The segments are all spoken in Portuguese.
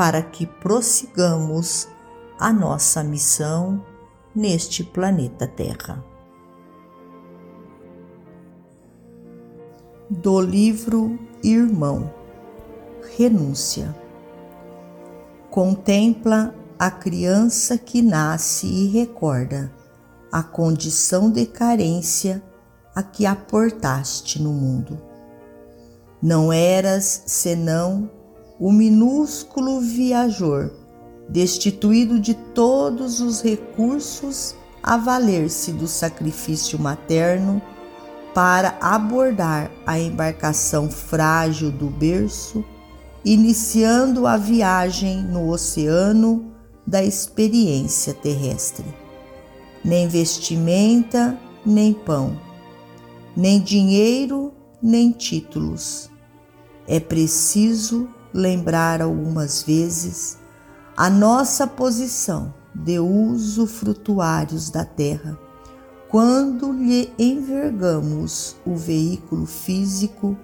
para que prossigamos a nossa missão neste planeta Terra. Do livro Irmão Renúncia Contempla a criança que nasce e recorda a condição de carência a que aportaste no mundo. Não eras senão o minúsculo viajor, destituído de todos os recursos a valer-se do sacrifício materno para abordar a embarcação frágil do berço, iniciando a viagem no oceano da experiência terrestre. Nem vestimenta, nem pão, nem dinheiro, nem títulos. É preciso lembrar algumas vezes a nossa posição de uso frutuários da terra quando lhe envergamos o veículo físico,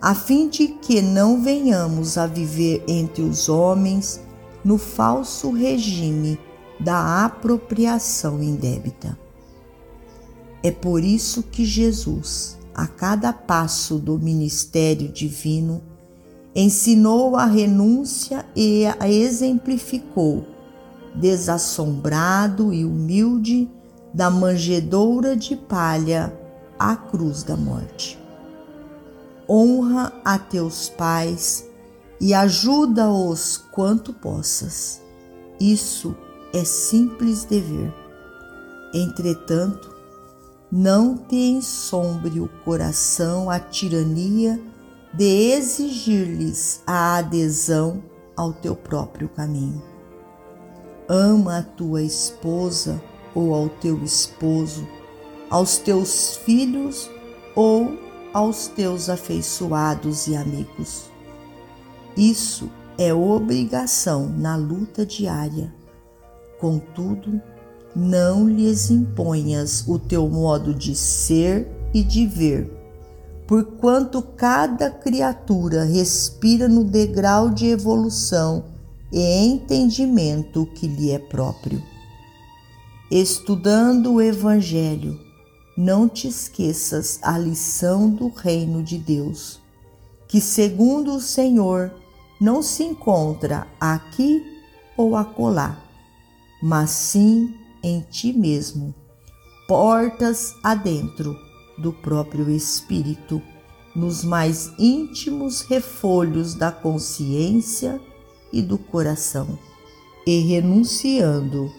a fim de que não venhamos a viver entre os homens no falso regime da apropriação indébita. É por isso que Jesus, a cada passo do ministério divino, ensinou a renúncia e a exemplificou, desassombrado e humilde, da manjedoura de palha à cruz da morte. Honra a teus pais e ajuda-os quanto possas. Isso é simples dever. Entretanto, não te ensombre o coração a tirania de exigir-lhes a adesão ao teu próprio caminho. Ama a tua esposa ou ao teu esposo, aos teus filhos ou aos teus afeiçoados e amigos. Isso é obrigação na luta diária. Contudo, não lhes imponhas o teu modo de ser e de ver porquanto cada criatura respira no degrau de evolução e entendimento que lhe é próprio. Estudando o Evangelho, não te esqueças a lição do reino de Deus, que, segundo o Senhor, não se encontra aqui ou acolá, mas sim em ti mesmo, portas adentro do próprio espírito, nos mais íntimos refolhos da consciência e do coração, e renunciando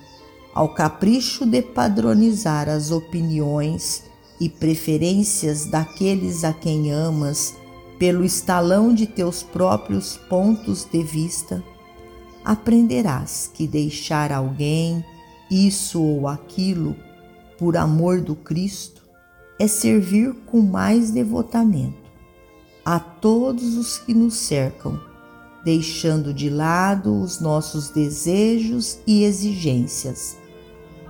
ao capricho de padronizar as opiniões e preferências daqueles a quem amas pelo estalão de teus próprios pontos de vista, aprenderás que deixar alguém, isso ou aquilo, por amor do Cristo, é servir com mais devotamento a todos os que nos cercam, deixando de lado os nossos desejos e exigências,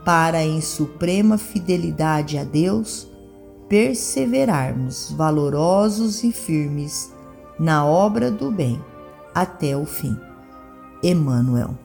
para em suprema fidelidade a Deus perseverarmos valorosos e firmes na obra do bem até o fim. Emmanuel